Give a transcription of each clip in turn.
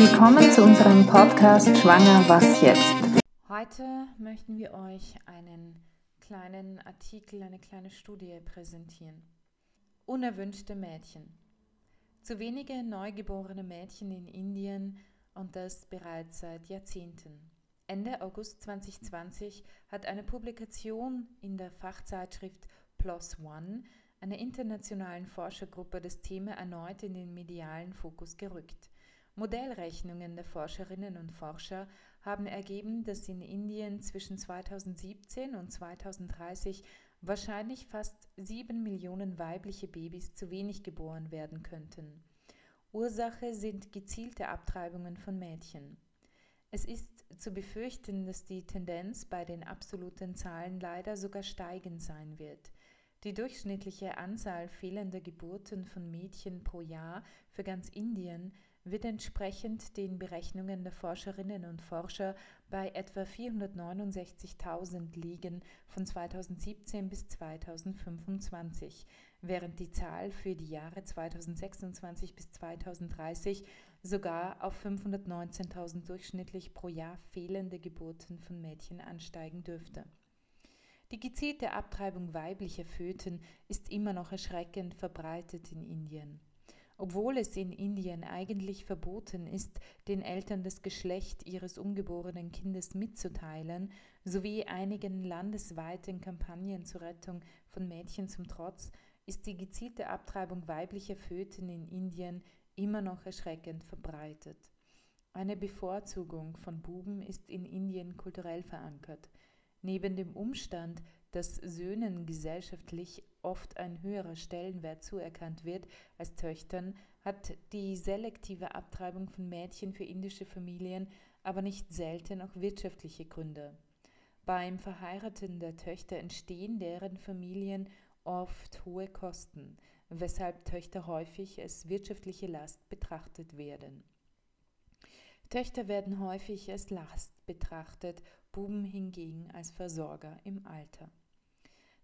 Willkommen zu unserem Podcast Schwanger, was jetzt? Heute möchten wir euch einen kleinen Artikel, eine kleine Studie präsentieren. Unerwünschte Mädchen. Zu wenige neugeborene Mädchen in Indien und das bereits seit Jahrzehnten. Ende August 2020 hat eine Publikation in der Fachzeitschrift PLOS ONE einer internationalen Forschergruppe das Thema erneut in den medialen Fokus gerückt. Modellrechnungen der Forscherinnen und Forscher haben ergeben, dass in Indien zwischen 2017 und 2030 wahrscheinlich fast sieben Millionen weibliche Babys zu wenig geboren werden könnten. Ursache sind gezielte Abtreibungen von Mädchen. Es ist zu befürchten, dass die Tendenz bei den absoluten Zahlen leider sogar steigend sein wird. Die durchschnittliche Anzahl fehlender Geburten von Mädchen pro Jahr für ganz Indien wird entsprechend den Berechnungen der Forscherinnen und Forscher bei etwa 469.000 liegen von 2017 bis 2025, während die Zahl für die Jahre 2026 bis 2030 sogar auf 519.000 durchschnittlich pro Jahr fehlende Geburten von Mädchen ansteigen dürfte. Die gezielte Abtreibung weiblicher Föten ist immer noch erschreckend verbreitet in Indien. Obwohl es in Indien eigentlich verboten ist, den Eltern das Geschlecht ihres ungeborenen Kindes mitzuteilen, sowie einigen landesweiten Kampagnen zur Rettung von Mädchen zum Trotz, ist die gezielte Abtreibung weiblicher Föten in Indien immer noch erschreckend verbreitet. Eine Bevorzugung von Buben ist in Indien kulturell verankert. Neben dem Umstand, dass Söhnen gesellschaftlich oft ein höherer Stellenwert zuerkannt wird als Töchtern, hat die selektive Abtreibung von Mädchen für indische Familien aber nicht selten auch wirtschaftliche Gründe. Beim Verheiraten der Töchter entstehen deren Familien oft hohe Kosten, weshalb Töchter häufig als wirtschaftliche Last betrachtet werden. Töchter werden häufig als Last betrachtet Buben hingegen als Versorger im Alter.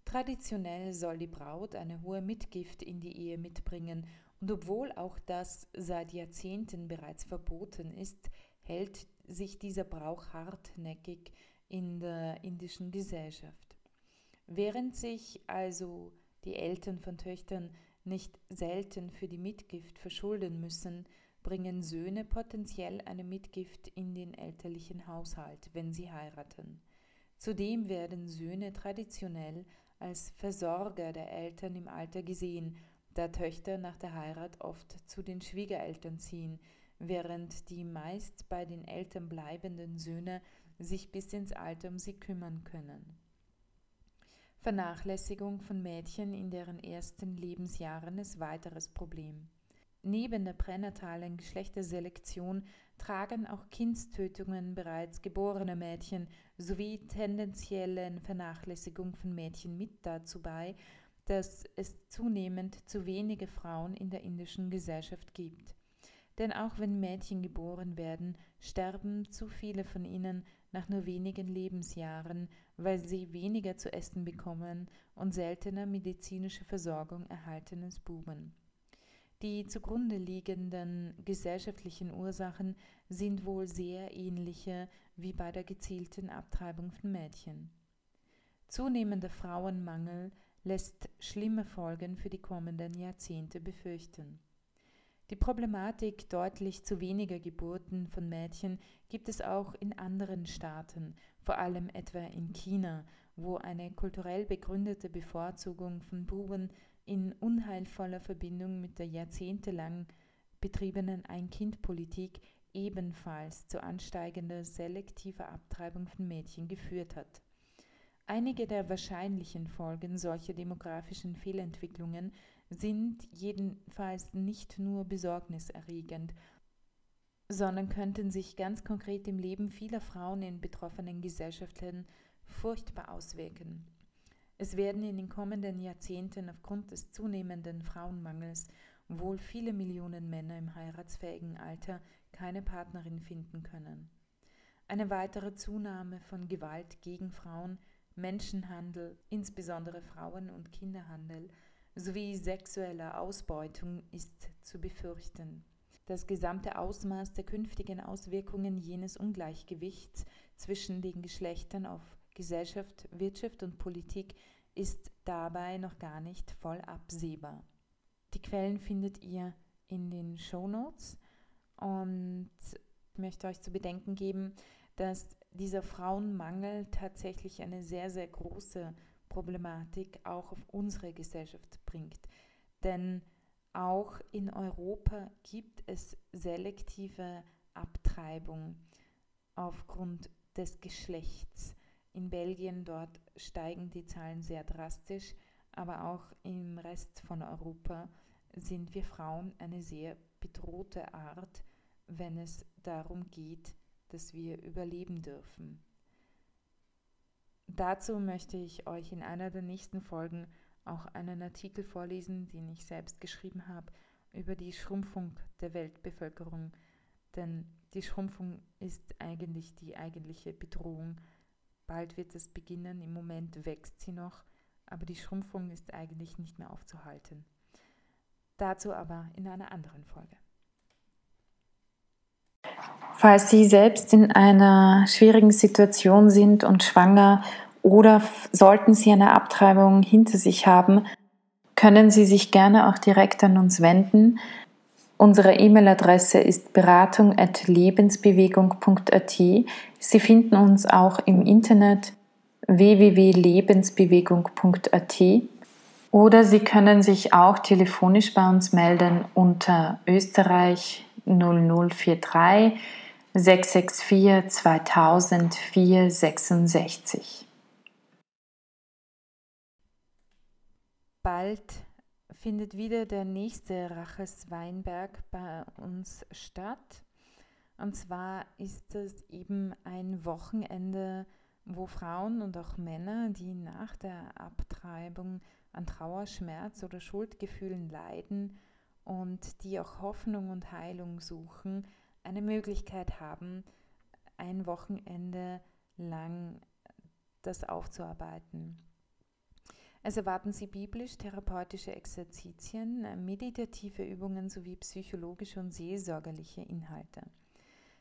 Traditionell soll die Braut eine hohe Mitgift in die Ehe mitbringen, und obwohl auch das seit Jahrzehnten bereits verboten ist, hält sich dieser Brauch hartnäckig in der indischen Gesellschaft. Während sich also die Eltern von Töchtern nicht selten für die Mitgift verschulden müssen, bringen Söhne potenziell eine Mitgift in den elterlichen Haushalt, wenn sie heiraten. Zudem werden Söhne traditionell als Versorger der Eltern im Alter gesehen, da Töchter nach der Heirat oft zu den Schwiegereltern ziehen, während die meist bei den Eltern bleibenden Söhne sich bis ins Alter um sie kümmern können. Vernachlässigung von Mädchen in deren ersten Lebensjahren ist weiteres Problem. Neben der pränatalen Geschlechterselektion tragen auch Kindstötungen bereits geborener Mädchen sowie tendenziellen Vernachlässigung von Mädchen mit dazu bei, dass es zunehmend zu wenige Frauen in der indischen Gesellschaft gibt. Denn auch wenn Mädchen geboren werden, sterben zu viele von ihnen nach nur wenigen Lebensjahren, weil sie weniger zu essen bekommen und seltener medizinische Versorgung erhalten als Buben. Die zugrunde liegenden gesellschaftlichen Ursachen sind wohl sehr ähnliche wie bei der gezielten Abtreibung von Mädchen. Zunehmender Frauenmangel lässt schlimme Folgen für die kommenden Jahrzehnte befürchten. Die Problematik deutlich zu weniger Geburten von Mädchen gibt es auch in anderen Staaten, vor allem etwa in China, wo eine kulturell begründete Bevorzugung von Buben in unheilvoller Verbindung mit der jahrzehntelang betriebenen Ein-Kind-Politik ebenfalls zu ansteigender selektiver Abtreibung von Mädchen geführt hat. Einige der wahrscheinlichen Folgen solcher demografischen Fehlentwicklungen sind jedenfalls nicht nur besorgniserregend, sondern könnten sich ganz konkret im Leben vieler Frauen in betroffenen Gesellschaften furchtbar auswirken. Es werden in den kommenden Jahrzehnten aufgrund des zunehmenden Frauenmangels wohl viele Millionen Männer im heiratsfähigen Alter keine Partnerin finden können. Eine weitere Zunahme von Gewalt gegen Frauen, Menschenhandel, insbesondere Frauen- und Kinderhandel, sowie sexueller Ausbeutung ist zu befürchten. das gesamte Ausmaß der künftigen Auswirkungen jenes Ungleichgewichts zwischen den Geschlechtern auf Gesellschaft, Wirtschaft und Politik ist dabei noch gar nicht voll absehbar. Die Quellen findet ihr in den Show Notes und ich möchte euch zu bedenken geben, dass dieser Frauenmangel tatsächlich eine sehr, sehr große Problematik auch auf unsere Gesellschaft bringt. Denn auch in Europa gibt es selektive Abtreibung aufgrund des Geschlechts. In Belgien dort steigen die Zahlen sehr drastisch, aber auch im Rest von Europa sind wir Frauen eine sehr bedrohte Art, wenn es darum geht, dass wir überleben dürfen. Dazu möchte ich euch in einer der nächsten Folgen auch einen Artikel vorlesen, den ich selbst geschrieben habe, über die Schrumpfung der Weltbevölkerung. Denn die Schrumpfung ist eigentlich die eigentliche Bedrohung. Bald wird es beginnen, im Moment wächst sie noch, aber die Schrumpfung ist eigentlich nicht mehr aufzuhalten. Dazu aber in einer anderen Folge. Falls Sie selbst in einer schwierigen Situation sind und schwanger oder sollten Sie eine Abtreibung hinter sich haben, können Sie sich gerne auch direkt an uns wenden. Unsere E-Mail-Adresse ist beratung.lebensbewegung.at. Sie finden uns auch im Internet www.lebensbewegung.at oder Sie können sich auch telefonisch bei uns melden unter Österreich 0043 664 2000 466. Bald findet wieder der nächste Raches Weinberg bei uns statt. Und zwar ist es eben ein Wochenende, wo Frauen und auch Männer, die nach der Abtreibung an Trauer, Schmerz oder Schuldgefühlen leiden und die auch Hoffnung und Heilung suchen, eine Möglichkeit haben, ein Wochenende lang das aufzuarbeiten. Es erwarten Sie biblisch-therapeutische Exerzitien, meditative Übungen sowie psychologische und seelsorgerliche Inhalte.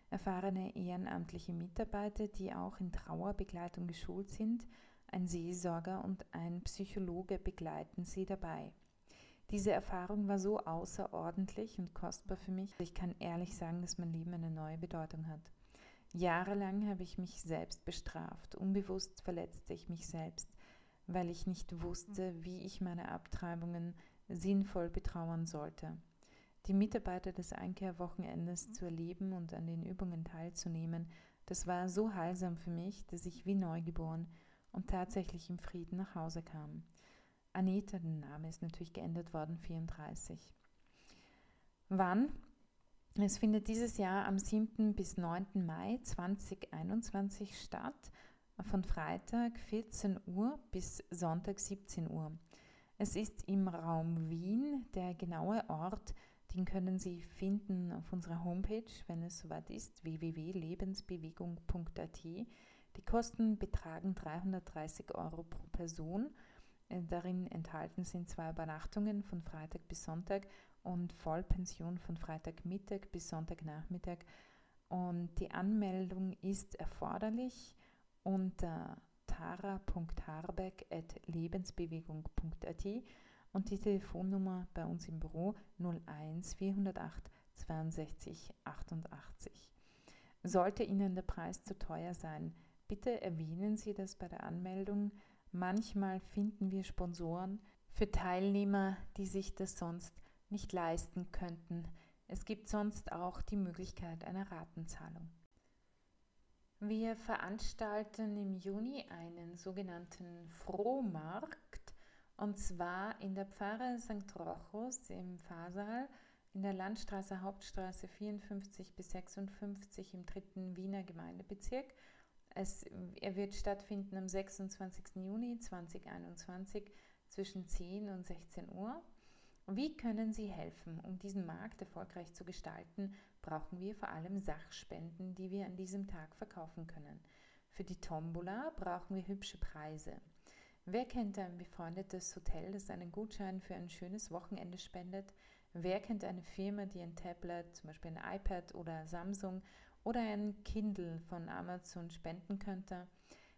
Erfahrene ehrenamtliche Mitarbeiter, die auch in Trauerbegleitung geschult sind, ein Seelsorger und ein Psychologe begleiten Sie dabei. Diese Erfahrung war so außerordentlich und kostbar für mich. Ich kann ehrlich sagen, dass mein Leben eine neue Bedeutung hat. Jahrelang habe ich mich selbst bestraft. Unbewusst verletzte ich mich selbst weil ich nicht wusste, wie ich meine Abtreibungen sinnvoll betrauern sollte. Die Mitarbeiter des Einkehrwochenendes zu erleben und an den Übungen teilzunehmen, das war so heilsam für mich, dass ich wie neugeboren und tatsächlich im Frieden nach Hause kam. Anita, der Name ist natürlich geändert worden, 34. Wann? Es findet dieses Jahr am 7. bis 9. Mai 2021 statt von Freitag 14 Uhr bis Sonntag 17 Uhr. Es ist im Raum Wien. Der genaue Ort, den können Sie finden auf unserer Homepage, wenn es soweit ist, www.lebensbewegung.at. Die Kosten betragen 330 Euro pro Person. Äh, darin enthalten sind zwei Übernachtungen von Freitag bis Sonntag und Vollpension von Freitagmittag bis Sonntagnachmittag. Und die Anmeldung ist erforderlich unter tara.harbeck.lebensbewegung.at und die Telefonnummer bei uns im Büro 01 408 62 88. Sollte Ihnen der Preis zu teuer sein, bitte erwähnen Sie das bei der Anmeldung. Manchmal finden wir Sponsoren für Teilnehmer, die sich das sonst nicht leisten könnten. Es gibt sonst auch die Möglichkeit einer Ratenzahlung. Wir veranstalten im Juni einen sogenannten Frohmarkt und zwar in der Pfarre St. Rochus im Fahrsaal in der Landstraße Hauptstraße 54 bis 56 im dritten Wiener Gemeindebezirk. Es, er wird stattfinden am 26. Juni 2021 zwischen 10 und 16 Uhr. Wie können Sie helfen, um diesen Markt erfolgreich zu gestalten brauchen wir vor allem Sachspenden, die wir an diesem Tag verkaufen können. Für die Tombola brauchen wir hübsche Preise. Wer kennt ein befreundetes Hotel, das einen Gutschein für ein schönes Wochenende spendet? Wer kennt eine Firma, die ein Tablet, zum Beispiel ein iPad oder Samsung oder ein Kindle von Amazon spenden könnte?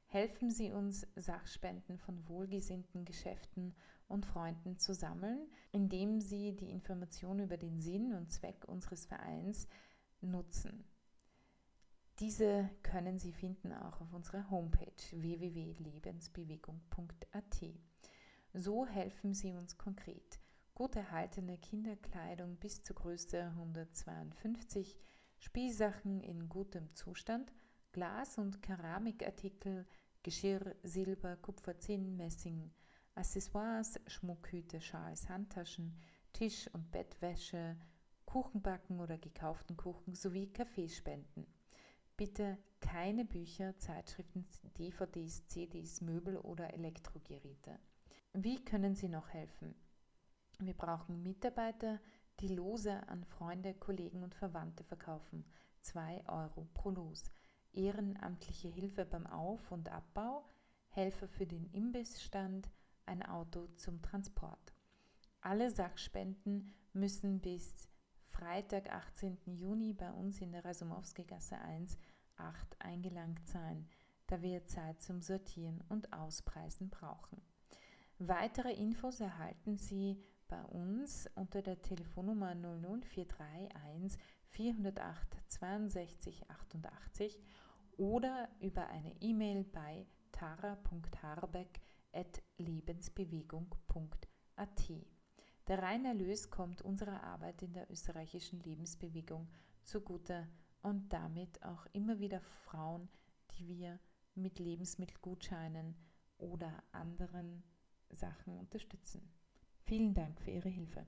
Helfen Sie uns, Sachspenden von wohlgesinnten Geschäften und Freunden zu sammeln, indem Sie die Informationen über den Sinn und Zweck unseres Vereins nutzen. Diese können Sie finden auch auf unserer Homepage www.lebensbewegung.at. So helfen Sie uns konkret. Gut erhaltene Kinderkleidung bis zur Größe 152, Spielsachen in gutem Zustand, Glas- und Keramikartikel, Geschirr, Silber, Kupfer, Zinn, Messing, Accessoires, Schmuckhüte, Schals, Handtaschen, Tisch- und Bettwäsche, Kuchenbacken oder gekauften Kuchen sowie Kaffeespenden. Bitte keine Bücher, Zeitschriften, DVDs, CDs, Möbel oder Elektrogeräte. Wie können Sie noch helfen? Wir brauchen Mitarbeiter, die Lose an Freunde, Kollegen und Verwandte verkaufen. 2 Euro pro Los. Ehrenamtliche Hilfe beim Auf- und Abbau, Helfer für den Imbissstand, ein Auto zum Transport. Alle Sachspenden müssen bis Freitag, 18. Juni bei uns in der Rasumowski-Gasse 1, 8 eingelangt sein, da wir Zeit zum Sortieren und Auspreisen brauchen. Weitere Infos erhalten Sie bei uns unter der Telefonnummer 00431 408 62 88 oder über eine E-Mail bei tara.harbeck.lebensbewegung.at. Der reine Erlös kommt unserer Arbeit in der österreichischen Lebensbewegung zugute und damit auch immer wieder Frauen, die wir mit Lebensmittelgutscheinen oder anderen Sachen unterstützen. Vielen Dank für Ihre Hilfe.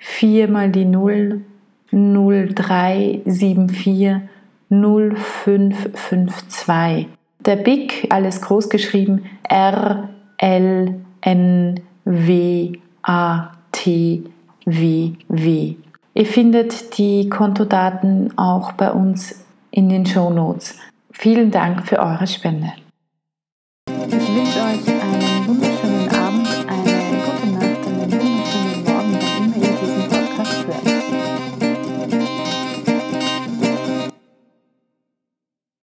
4 mal die 0 0374 0552. Der BIC, alles groß geschrieben, R L N W A T W W. Ihr findet die Kontodaten auch bei uns in den Show Notes. Vielen Dank für eure Spende. Ich wünsche euch einen